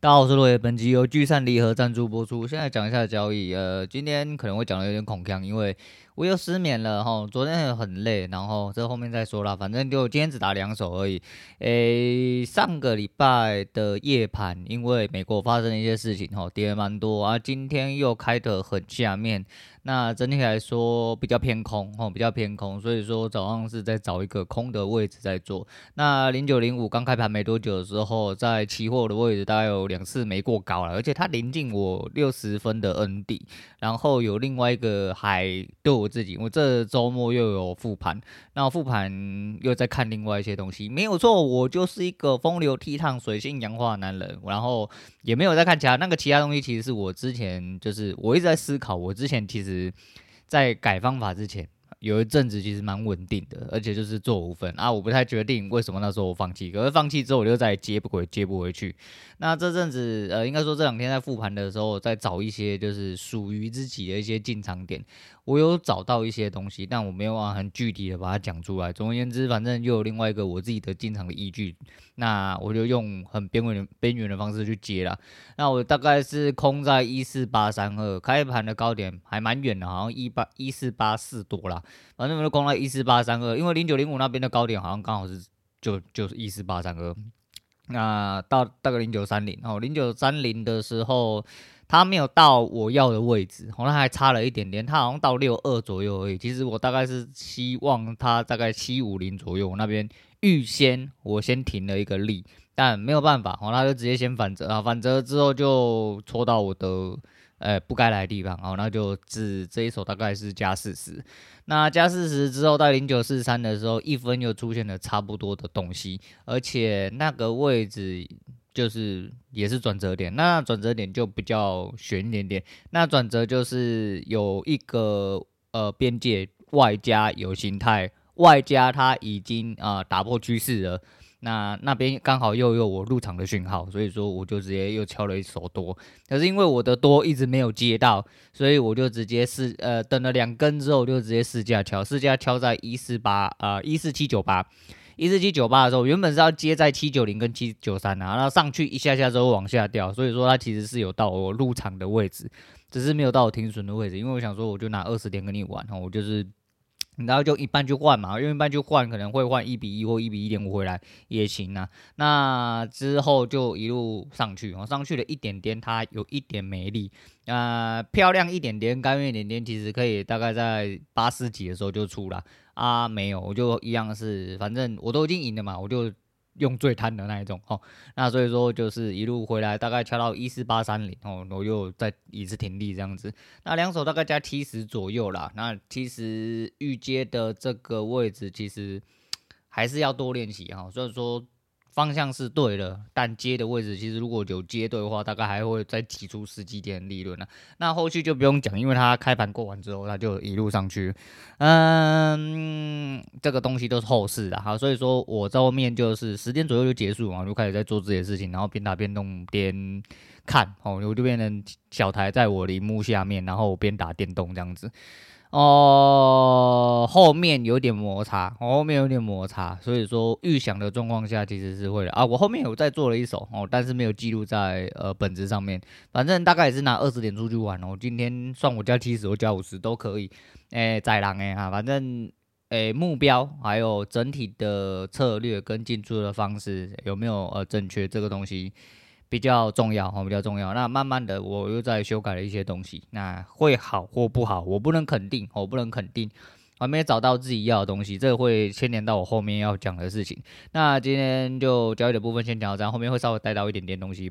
大家好，我是罗爷，本集由聚散离合赞助播出。现在讲一下交易，呃，今天可能会讲的有点恐腔，因为我又失眠了哈。昨天也很累，然后这后面再说啦，反正就今天只打两手而已。诶，上个礼拜的夜盘，因为美国发生了一些事情哈，跌了蛮多啊。今天又开得很下面。那整体来说比较偏空哦，比较偏空，所以说早上是在找一个空的位置在做。那零九零五刚开盘没多久的时候，在期货的位置大概有两次没过高了，而且它临近我六十分的 N 底，然后有另外一个还对我自己，我这周末又有复盘，那复盘又在看另外一些东西，没有错，我就是一个风流倜傥、水性杨花的男人，然后也没有在看其他那个其他东西，其实是我之前就是我一直在思考，我之前其实。在改方法之前，有一阵子其实蛮稳定的，而且就是做五分啊，我不太决定为什么那时候我放弃，可是放弃之后我就再也接不回，接不回去。那这阵子呃，应该说这两天在复盘的时候，在找一些就是属于自己的一些进场点。我有找到一些东西，但我没有办法很具体的把它讲出来。总而言之，反正又有另外一个我自己的进场的依据，那我就用很边缘边缘的方式去接了。那我大概是空在一四八三二，开盘的高点还蛮远的，好像一八一四八四多啦。反正我就空在一四八三二，因为零九零五那边的高点好像刚好是就就是一四八三二。那到大概零九三零哦，零九三零的时候。它没有到我要的位置，好像还差了一点点，它好像到六二左右而已。其实我大概是希望它大概七五零左右，我那边预先我先停了一个利，但没有办法，哦，它就直接先反折啊，反折之后就戳到我的呃不该来的地方，哦，那就只这一手大概是加四十，那加四十之后到零九四三的时候，一分又出现了差不多的东西，而且那个位置。就是也是转折点，那转折点就比较悬一点点。那转折就是有一个呃边界，外加有形态，外加它已经啊、打破趋势了。那那边刚好又有我入场的讯号，所以说我就直接又敲了一手多。可是因为我的多一直没有接到，所以我就直接试呃等了两根之后，就直接试价敲，试价敲在一四八啊一四七九八。一四七九八的时候，原本是要接在七九零跟七九三啊，然后上去一下下之后往下掉，所以说它其实是有到我入场的位置，只是没有到我停损的位置，因为我想说我就拿二十点跟你玩，我就是，然后就一半去换嘛，用一半去换可能会换一比一或一比一点五回来也行啊。那之后就一路上去，我上去了一点点，它有一点没力，呃，漂亮一点点，甘愿一点点，其实可以大概在八十几的时候就出了。啊，没有，我就一样是，反正我都已经赢了嘛，我就用最贪的那一种哦。那所以说就是一路回来，大概敲到一四八三零哦，我又再一次停地这样子。那两手大概加七十左右啦。那其实预接的这个位置其实还是要多练习哈。所以说。方向是对的，但接的位置其实如果有接对的话，大概还会再挤出十几点利润呢。那后续就不用讲，因为它开盘过完之后，它就一路上去。嗯，这个东西都是后市的哈，所以说我在后面就是十点左右就结束嘛，就开始在做自己的事情，然后边打边动边看哦，我就变成小台在我的萤幕下面，然后边打电动这样子。哦，后面有点摩擦，后面有点摩擦，所以说预想的状况下其实是会的啊。我后面有再做了一手哦，但是没有记录在呃本子上面。反正大概也是拿二十点出去玩哦。今天算我加七十，我加五十都可以。诶，宰狼诶哈，反正诶目标还有整体的策略跟进出的方式有没有呃正确，这个东西。比较重要哈，比较重要。那慢慢的，我又在修改了一些东西。那会好或不好，我不能肯定，我不能肯定，还没找到自己要的东西，这会牵连到我后面要讲的事情。那今天就交易的部分先讲到这样，后面会稍微带到一点点东西。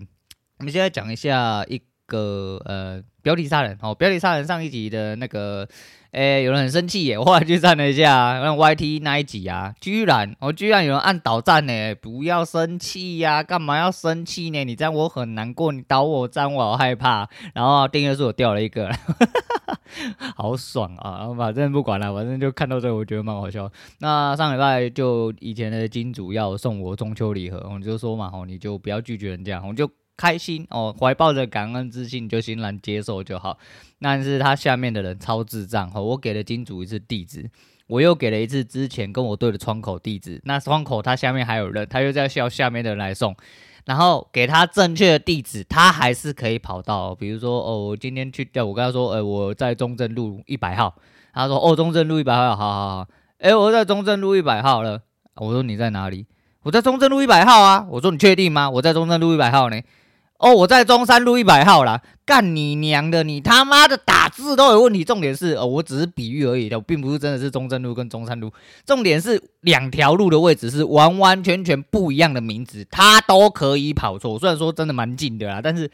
我们现在讲一下一个呃标题杀人哦，标题杀人上一集的那个。哎、有人很生气耶！我后来去看了一下，那 YT 那一集啊，居然我、哦、居然有人按倒赞呢！不要生气呀，干嘛要生气呢？你这样我很难过，你倒我赞我好害怕。然后订阅数我掉了一个，好爽啊！反正不管了，反正就看到这，我觉得蛮好笑。那上礼拜就以前的金主要送我中秋礼盒，我就说嘛，吼，你就不要拒绝人家，我就。开心哦，怀抱着感恩之心，就欣然接受就好。但是他下面的人超智障哦，我给了金主一次地址，我又给了一次之前跟我对的窗口地址。那窗口他下面还有人，他又在叫下面的人来送。然后给他正确的地址，他还是可以跑到。比如说，哦，我今天去调，我跟他说，呃，我在中正路一百号。他说，哦，中正路一百号，好好好。哎，我在中正路一百号了。我说你在哪里？我在中正路一百号啊。我说你确定吗？我在中正路一百号呢。哦，我在中山路一百号啦，干你娘的！你他妈的打字都有问题。重点是，哦，我只是比喻而已的，我并不是真的是中正路跟中山路。重点是两条路的位置是完完全全不一样的名字，它都可以跑错。虽然说真的蛮近的啦，但是。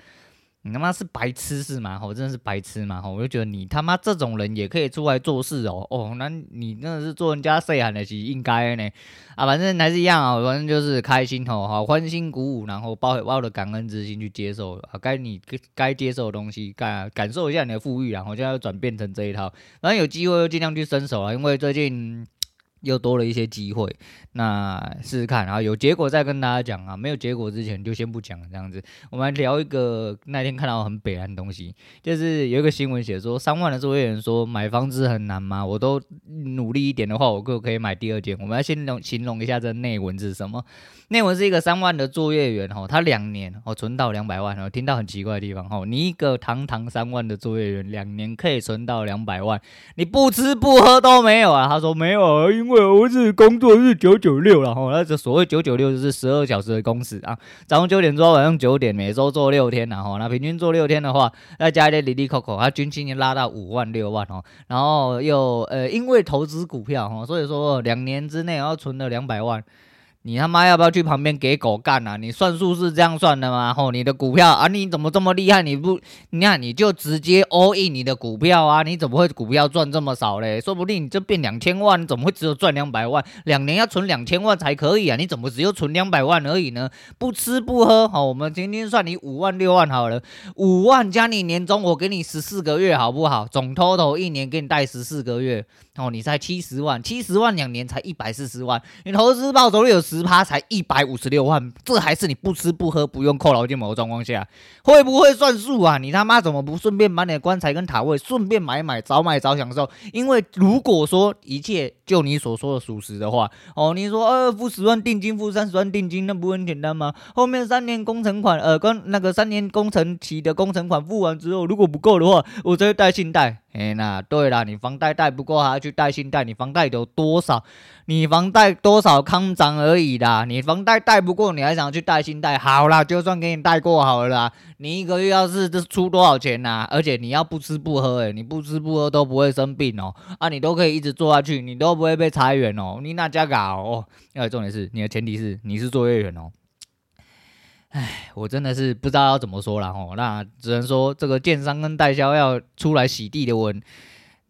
你他妈是白痴是吗？我真的是白痴吗？吼我就觉得你他妈这种人也可以出来做事哦。哦，那你真的是做人家谁喊的是应该呢？啊，反正还是一样啊，反正就是开心吼，好欢欣鼓舞，然后抱抱着感恩之心去接受啊，该你该接受的东西，感感受一下你的富裕，然后就要转变成这一套。然后有机会就尽量去伸手啊，因为最近。又多了一些机会，那试试看，然后有结果再跟大家讲啊。没有结果之前就先不讲这样子。我们来聊一个那天看到很北岸的东西，就是有一个新闻写说，三万的作业员说买房子很难吗？我都努力一点的话，我就可以买第二间。我们来先形容形容一下这内文是什么？内文是一个三万的作业员哈，他两年哦存到两百万哦，听到很奇怪的地方哈，你一个堂堂三万的作业员，两年可以存到两百万，你不吃不喝都没有啊？他说没有，因为。我是工作日九九六了哈，那这所谓九九六就是十二小时的工时啊，早上九点做晚上九点，每周做六天然后那平均做六天的话，再加一点滴滴扣扣，他军金已经拉到五万六万哦，然后又呃因为投资股票哈，所以说两年之内然后存了两百万。你他妈要不要去旁边给狗干啊？你算数是这样算的吗？吼，你的股票啊，你怎么这么厉害？你不，你看你就直接 all in 你的股票啊？你怎么会股票赚这么少嘞？说不定你这变两千万，你怎么会只有赚两百万？两年要存两千万才可以啊？你怎么只有存两百万而已呢？不吃不喝，好，我们今天算你五万六万好了，五万加你年终，我给你十四个月好不好？总 total 一年给你贷十四个月。哦，你才七十万，七十万两年才一百四十万，你投资报酬率有趴，才一百五十六万，这还是你不吃不喝不用扣劳健保的状况下，会不会算数啊？你他妈怎么不顺便把你的棺材跟塔位顺便买买，早买早享受？因为如果说一切就你所说的属实的话，哦，你说呃付十万定金，付三十万定金，那不很简单吗？后面三年工程款，呃，跟那个三年工程期的工程款付完之后，如果不够的话，我再贷信贷。哎，那对了，你房贷贷不够，还要去贷信贷。你房贷有多少？你房贷多少康涨而已啦。你房贷贷不过，你还想去贷信贷？好啦，就算给你贷过好了啦。你一个月要是这出多少钱呐、啊？而且你要不吃不喝，诶，你不吃不喝都不会生病哦。啊，你都可以一直做下去，你都不会被裁员哦。你那家搞哦？要重点是你的前提是你是作业员哦。唉，我真的是不知道要怎么说了哦，那只能说这个建商跟代销要出来洗地的文。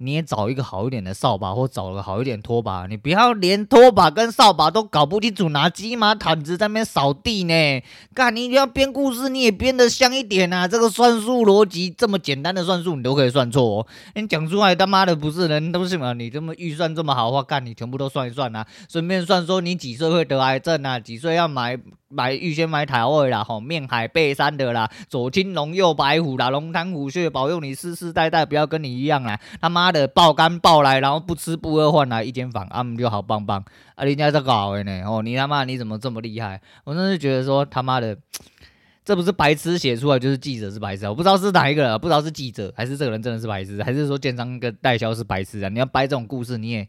你也找一个好一点的扫把，或找个好一点拖把，你不要连拖把跟扫把都搞不清楚，拿鸡毛毯子在那边扫地呢？干，你要编故事，你也编得像一点啊！这个算术逻辑这么简单的算术，你都可以算错哦。你讲出来他妈的不是人都是嘛？你这么预算这么好的话，干你全部都算一算啊，顺便算说你几岁会得癌症啊？几岁要买买预先买台位啦？吼，面海背山的啦，左青龙右白虎啦，龙潭虎穴保佑你世世代代不要跟你一样啦，他妈。的爆肝爆来，然后不吃不喝换来一间房，啊，就好棒棒啊！人家在搞的呢，哦，你他妈你怎么这么厉害？我真是觉得说他妈的，这不是白痴写出来，就是记者是白痴，我不知道是哪一个，不知道是记者还是这个人真的是白痴，还是说建商跟代销是白痴啊？你要掰这种故事，你也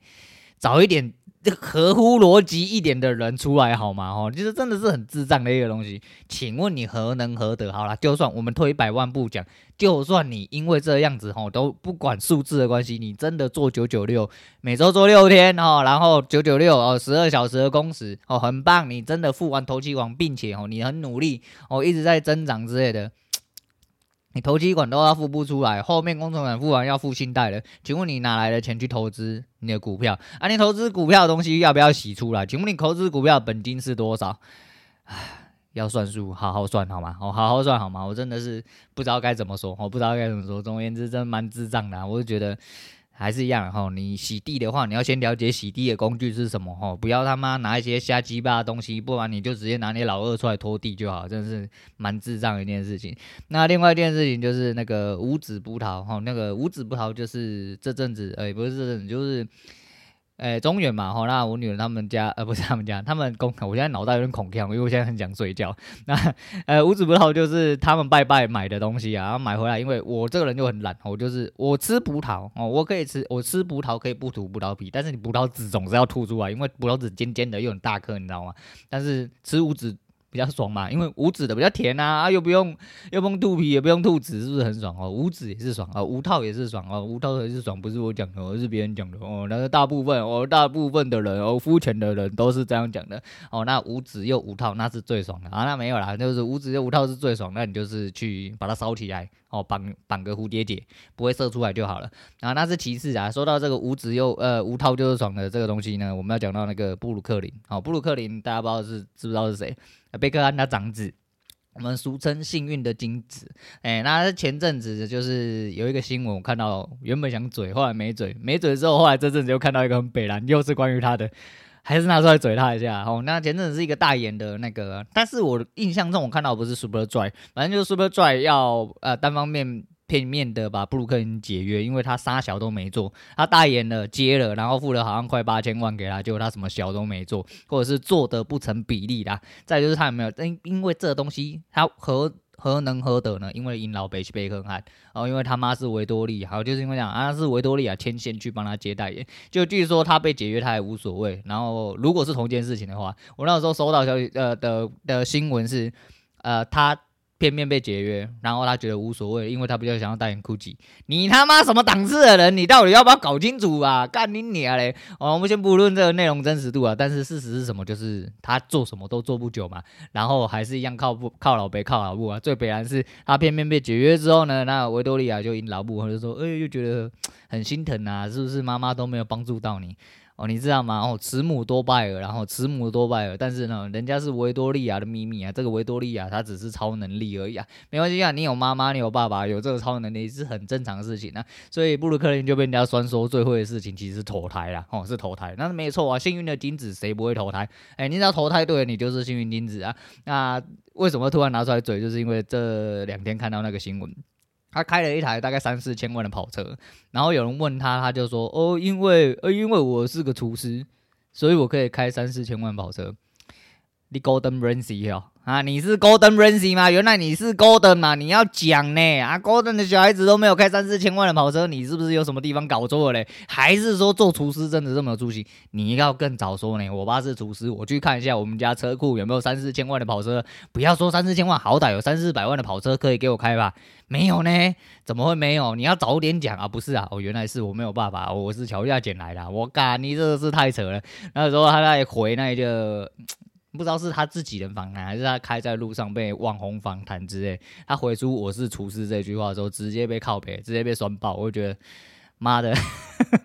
找一点。合乎逻辑一点的人出来好吗？哦，其实真的是很智障的一个东西。请问你何能何德？好了，就算我们退一百万步讲，就算你因为这样子吼都不管数字的关系，你真的做九九六，每周做六天哦，然后九九六哦，十二小时的工时哦，很棒。你真的付完头期款，并且哦，你很努力哦，一直在增长之类的。你投机款都要付不出来，后面工程款付完要付信贷了，请问你哪来的钱去投资你的股票？啊，你投资股票的东西要不要洗出来？请问你投资股票本金是多少？唉，要算数，好好算好吗？哦，好好算好吗？我真的是不知道该怎么说，我不知道该怎么说。总而言之，真的蛮智障的，我就觉得。还是一样哈，你洗地的话，你要先了解洗地的工具是什么哈，不要他妈拿一些瞎鸡巴的东西，不然你就直接拿你老二出来拖地就好，真的是蛮智障一件事情。那另外一件事情就是那个五指葡萄哈，那个五指葡萄就是这阵子，哎，不是这阵子，就是诶，中原嘛，吼，那我女儿他们家，呃，不是他们家，他们公，我现在脑袋有点恐吓，因为我现在很想睡觉。那，呃，无籽葡萄就是他们拜拜买的东西啊，然后买回来，因为我这个人就很懒，我就是我吃葡萄哦，我可以吃，我吃葡萄可以不吐葡萄皮，但是你葡萄籽总是要吐出来，因为葡萄籽尖尖的又很大颗，你知道吗？但是吃无籽。比较爽嘛，因为无籽的比较甜啊，啊又不用又不用吐皮，也不用吐籽，是不是很爽哦？无籽也是爽啊，无套也是爽啊，无套也是爽，不是我讲的，而是别人讲的哦。那个大部分哦，大部分的人哦，肤浅的人都是这样讲的哦。那无籽又无套，那是最爽的啊。那没有啦，就是无籽又无套是最爽，那你就是去把它烧起来哦，绑绑个蝴蝶结，不会射出来就好了啊。那是其次啊。说到这个无籽又呃无套就是爽的这个东西呢，我们要讲到那个布鲁克林哦，布鲁克林大家不知道是知不知道是谁？贝克汉他长子，我们俗称幸运的精子。哎、那前阵子就是有一个新闻，我看到原本想嘴，后来没嘴，没嘴之后，后来这阵子又看到一个很北蓝，又是关于他的，还是拿出来嘴他一下。哦，那前阵子是一个大眼的那个，但是我印象中我看到不是 Superdry，反正就是 Superdry 要呃单方面。片面的把布鲁克林解约，因为他啥小都没做，他代言了接了，然后付了好像快八千万给他，结果他什么小都没做，或者是做的不成比例啦。再就是他有没有因因为这东西他何何能何得呢？因为因老北去贝克汉，然后因为他妈是维多利亚，好就是因为这样啊是维多利亚牵线去帮他接代言，就据说他被解约他也无所谓。然后如果是同一件事情的话，我那时候收到消息呃的的新闻是呃他。片面被解约，然后他觉得无所谓，因为他比较想要代言 GUCCI。你他妈什么档次的人？你到底要不要搞清楚啊？干你娘嘞！哦，我们先不论这个内容真实度啊，但是事实是什么？就是他做什么都做不久嘛，然后还是一样靠不靠老北靠老布啊。最悲然是他片面被解约之后呢，那维多利亚就因老布，或者说，哎，又觉得很心疼啊，是不是妈妈都没有帮助到你？哦，你知道吗？哦，慈母多败儿，然后慈母多败儿，但是呢，人家是维多利亚的秘密啊。这个维多利亚它只是超能力而已啊，没关系啊。你有妈妈，你有爸爸，有这个超能力是很正常的事情啊。所以布鲁克林就被人家酸说最会的事情其实是投胎啦，哦，是投胎，那是没错啊。幸运的精子谁不会投胎？哎，你只要投胎对了，你就是幸运精子啊。那为什么突然拿出来嘴？就是因为这两天看到那个新闻。他开了一台大概三四千万的跑车，然后有人问他，他就说：“哦，因为呃，因为我是个厨师，所以我可以开三四千万跑车。”你 Golden Ramsy 哦。啊，你是 Golden Ramsy 吗？原来你是 Golden 嘛？你要讲呢啊，Golden 的小孩子都没有开三四千万的跑车，你是不是有什么地方搞错了嘞？还是说做厨师真的这么有出息？你要更早说呢。我爸是厨师，我去看一下我们家车库有没有三四千万的跑车。不要说三四千万，好歹有三四百万的跑车可以给我开吧？没有呢？怎么会没有？你要早点讲啊！不是啊，哦，原来是我没有办法，我是桥下捡来的。我干，你这个是太扯了。那时候他在回那个。不知道是他自己人访谈，还是他开在路上被网红访谈之类。他回出“我是厨师”这句话的时候，直接被靠北，直接被酸爆。我觉得，妈的，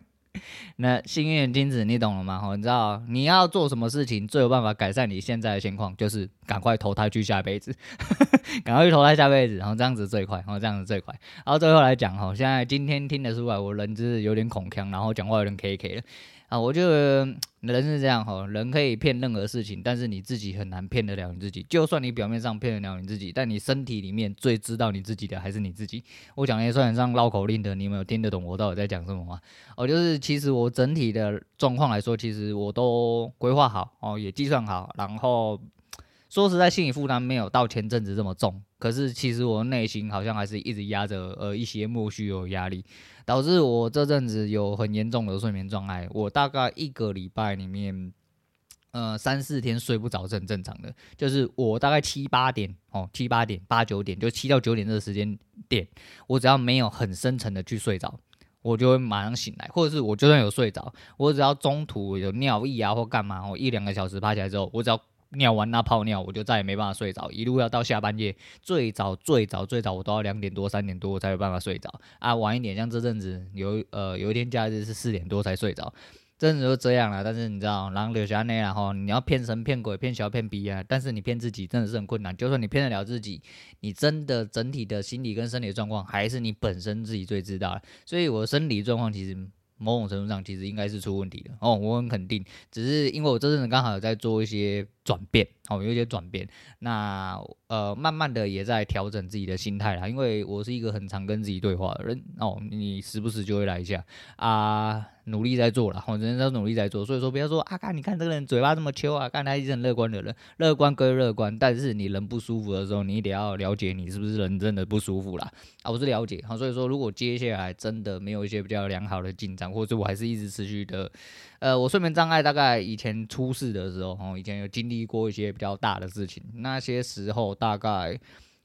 那幸运的金子，你懂了吗？你知道你要做什么事情最有办法改善你现在的情况，就是赶快投胎去下辈子，赶快去投胎下辈子，然后这样子最快，然后这样子最快。然后最后来讲哈，现在今天听得出来，我人就是有点恐腔，然后讲话有点 K K 了。啊，我觉得人是这样哈，人可以骗任何事情，但是你自己很难骗得了你自己。就算你表面上骗得了你自己，但你身体里面最知道你自己的还是你自己。我讲的也算上绕口令的，你们有听得懂我到底在讲什么吗？哦，就是其实我整体的状况来说，其实我都规划好哦，也计算好，然后说实在，心理负担没有到前阵子这么重。可是其实我内心好像还是一直压着呃一些莫须有压力。导致我这阵子有很严重的睡眠障碍，我大概一个礼拜里面，呃三四天睡不着是很正常的。就是我大概七八点哦，七八点八九点，就七到九点这个时间点，我只要没有很深沉的去睡着，我就会马上醒来，或者是我就算有睡着，我只要中途有尿意啊或干嘛，我一两个小时爬起来之后，我只要。尿完那泡尿，我就再也没办法睡着，一路要到下半夜，最早最早最早我都要两点多三点多我才有办法睡着啊，晚一点像这阵子有呃有一天假日是四点多才睡着，真的就这样了。但是你知道，然后留下那然后你要骗神骗鬼骗小骗逼啊，但是你骗自己真的是很困难。就算你骗得了自己，你真的整体的心理跟生理状况还是你本身自己最知道。所以我生理状况其实。某种程度上，其实应该是出问题的哦，我很肯定。只是因为我这阵子刚好在做一些转变，哦，有一些转变。那呃，慢慢的也在调整自己的心态啦，因为我是一个很常跟自己对话的人哦，你时不时就会来一下啊。努力在做了，我人在努力在做，所以说不要说啊，看你看这个人嘴巴这么秋啊，看他一直很乐观的人，乐观归乐观，但是你人不舒服的时候，你得要了解你是不是人真的不舒服啦。啊，我是了解，好，所以说如果接下来真的没有一些比较良好的进展，或者我还是一直持续的，呃，我睡眠障碍大概以前出事的时候，哦，以前有经历过一些比较大的事情，那些时候大概。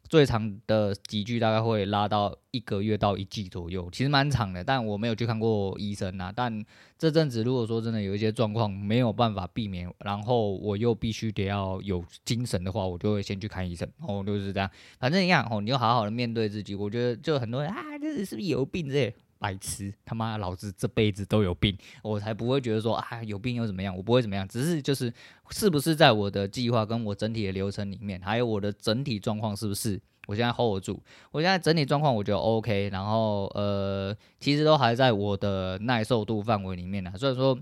最长的几句大概会拉到一个月到一季左右，其实蛮长的，但我没有去看过医生啊。但这阵子如果说真的有一些状况没有办法避免，然后我又必须得要有精神的话，我就会先去看医生。哦，就是这样，反正一样哦，你就好好的面对自己。我觉得就很多人啊，这是不是有病这些？白痴，他妈老子这辈子都有病，我才不会觉得说啊有病又怎么样，我不会怎么样，只是就是是不是在我的计划跟我整体的流程里面，还有我的整体状况是不是我现在 hold 住，我现在整体状况我觉得 OK，然后呃其实都还在我的耐受度范围里面呢，所以说。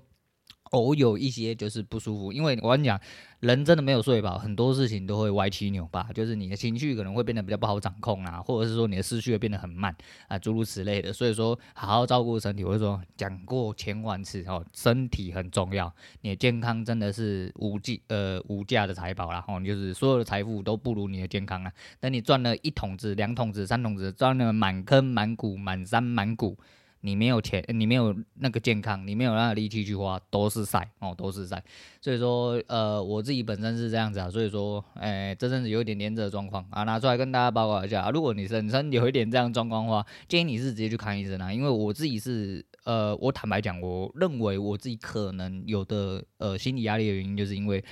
偶有一些就是不舒服，因为我跟你讲，人真的没有睡饱，很多事情都会歪七扭八，就是你的情绪可能会变得比较不好掌控啊，或者是说你的思绪会变得很慢啊，诸如此类的。所以说，好好照顾身体，我就说讲过千万次哦，身体很重要，你的健康真的是无计呃无价的财宝啦。哦，就是所有的财富都不如你的健康啊。等你赚了一桶子、两桶子、三桶子，赚了满坑满谷、满山满谷。你没有钱，你没有那个健康，你没有那个力气去花，都是赛哦，都是赛。所以说，呃，我自己本身是这样子啊，所以说，哎，这阵子有一点连着状况啊，拿出来跟大家报告一下。如果你本身有一点这样状况的话，建议你是直接去看医生啊，因为我自己是，呃，我坦白讲，我认为我自己可能有的，呃，心理压力的原因，就是因为，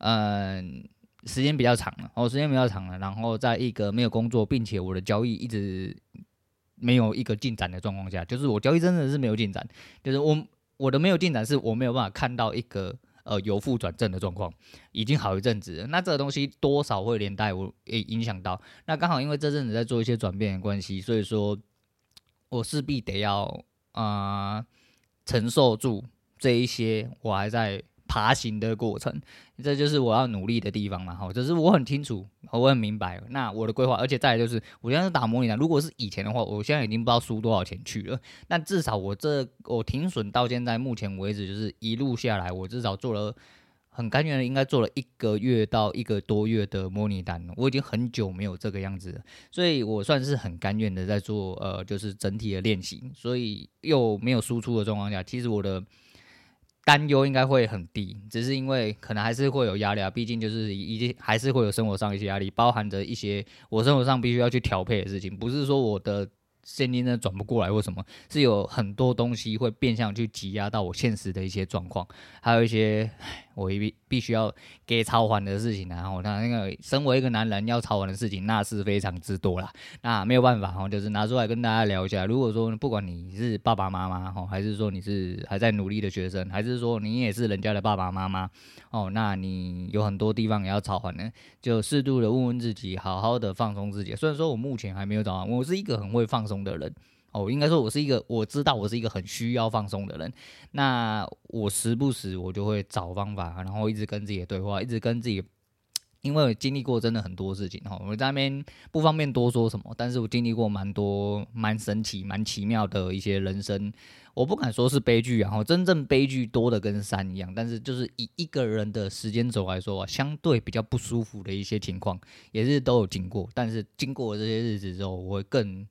嗯、时间比较长了，哦，时间比较长了，然后在一个没有工作，并且我的交易一直。没有一个进展的状况下，就是我交易真的是没有进展，就是我我的没有进展是我没有办法看到一个呃由负转正的状况，已经好一阵子了，那这个东西多少会连带我也影响到，那刚好因为这阵子在做一些转变的关系，所以说我势必得要啊、承受住这一些，我还在。爬行的过程，这就是我要努力的地方嘛。哈，就是我很清楚，我很明白。那我的规划，而且再来就是，我现在是打模拟单。如果是以前的话，我现在已经不知道输多少钱去了。但至少我这我停损到现在目前为止，就是一路下来，我至少做了很甘愿的，应该做了一个月到一个多月的模拟单。我已经很久没有这个样子了，所以我算是很甘愿的在做呃，就是整体的练习。所以又没有输出的状况下，其实我的。担忧应该会很低，只是因为可能还是会有压力啊，毕竟就是一定还是会有生活上一些压力，包含着一些我生活上必须要去调配的事情，不是说我的现金呢转不过来或什么，是有很多东西会变相去挤压到我现实的一些状况，还有一些。我必必须要给超还的事情，然后他那个身为一个男人要超还的事情，那是非常之多啦。那没有办法哈，就是拿出来跟大家聊一下。如果说不管你是爸爸妈妈哈，还是说你是还在努力的学生，还是说你也是人家的爸爸妈妈哦，那你有很多地方也要超还的，就适度的问问自己，好好的放松自己。虽然说我目前还没有找到，我是一个很会放松的人。哦，应该说，我是一个我知道我是一个很需要放松的人。那我时不时我就会找方法，然后一直跟自己对话，一直跟自己，因为我经历过真的很多事情哈。我在那边不方便多说什么，但是我经历过蛮多蛮神奇、蛮奇妙的一些人生。我不敢说是悲剧，然后真正悲剧多的跟山一样。但是就是以一个人的时间轴来说，相对比较不舒服的一些情况，也是都有经过。但是经过这些日子之后，我会更。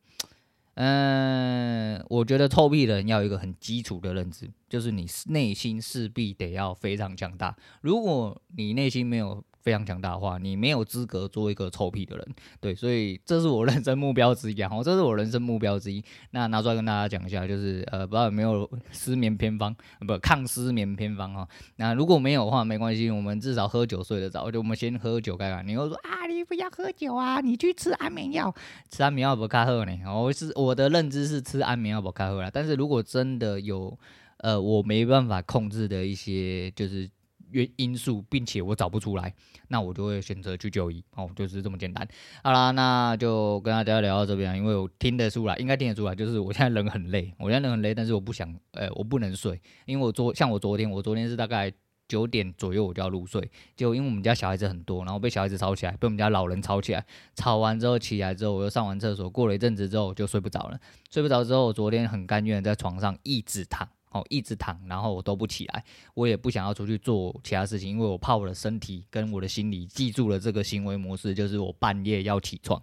嗯，我觉得臭屁人要有一个很基础的认知，就是你内心势必得要非常强大。如果你内心没有，非常强大的话，你没有资格做一个臭屁的人，对，所以这是我人生目标之一啊，这是我人生目标之一。那拿出来跟大家讲一下，就是呃，不知道有没有 失眠偏方，不，抗失眠偏方哈。那如果没有的话，没关系，我们至少喝酒睡得着，就我们先喝酒看看。你会说啊，你不要喝酒啊，你去吃安眠药，吃安眠药不卡喝呢？我是我的认知是吃安眠药不卡喝啦。但是如果真的有呃，我没办法控制的一些，就是。原因素，并且我找不出来，那我就会选择去就医哦，就是这么简单。好啦，那就跟大家聊到这边，因为我听得出来，应该听得出来，就是我现在人很累，我现在人很累，但是我不想，呃，我不能睡，因为我昨像我昨天，我昨天是大概九点左右我就要入睡，就因为我们家小孩子很多，然后被小孩子吵起来，被我们家老人吵起来，吵完之后起来之后，我又上完厕所，过了一阵子之后就睡不着了。睡不着之后，我昨天很甘愿在床上一直躺，哦，一直躺，然后我都不起来，我也不想要出去做其他事情，因为我怕我的身体跟我的心理记住了这个行为模式，就是我半夜要起床。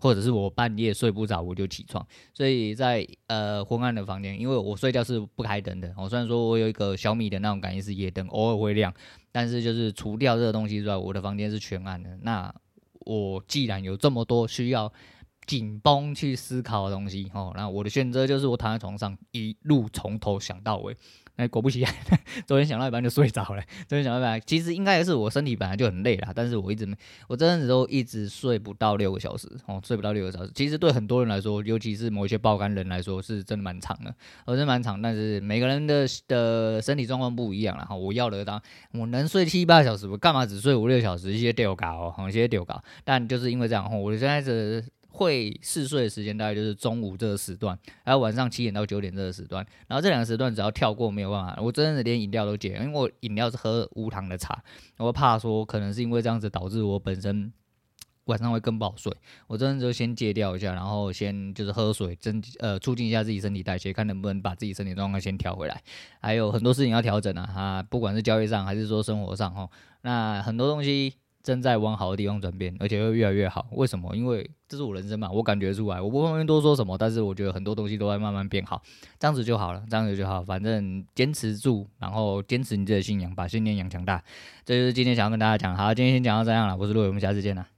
或者是我半夜睡不着，我就起床，所以在呃昏暗的房间，因为我睡觉是不开灯的。我虽然说我有一个小米的那种感应式夜灯，偶尔会亮，但是就是除掉这个东西之外，我的房间是全暗的。那我既然有这么多需要紧绷去思考的东西，哦，那我的选择就是我躺在床上，一路从头想到尾。那，果不其然，昨天想到一半就睡着了。昨天想到一半，其实应该也是我身体本来就很累啦，但是我一直没，我这阵子都一直睡不到六个小时哦，睡不到六个小时。其实对很多人来说，尤其是某一些爆肝人来说，是真的蛮长的，我真的蛮长。但是每个人的的身体状况不一样啦。哈，我要的当我能睡七八小时，我干嘛只睡五六小时？一些丢搞哦，一些丢搞。但就是因为这样，我现在是。会嗜睡的时间大概就是中午这个时段，还有晚上七点到九点这个时段，然后这两个时段只要跳过没有办法，我真的连饮料都戒，因为我饮料是喝无糖的茶，我怕说可能是因为这样子导致我本身晚上会更不好睡，我真的就先戒掉一下，然后先就是喝水增呃促进一下自己身体代谢，看能不能把自己身体状况先调回来，还有很多事情要调整啊，啊不管是交易上还是说生活上哈，那很多东西。正在往好的地方转变，而且会越来越好。为什么？因为这是我人生嘛，我感觉出来。我不方便多说什么，但是我觉得很多东西都在慢慢变好，这样子就好了，这样子就好。反正坚持住，然后坚持你自己的信仰，把信念养强大。这就是今天想要跟大家讲。好，今天先讲到这样了。我是陆伟，我们下次见了。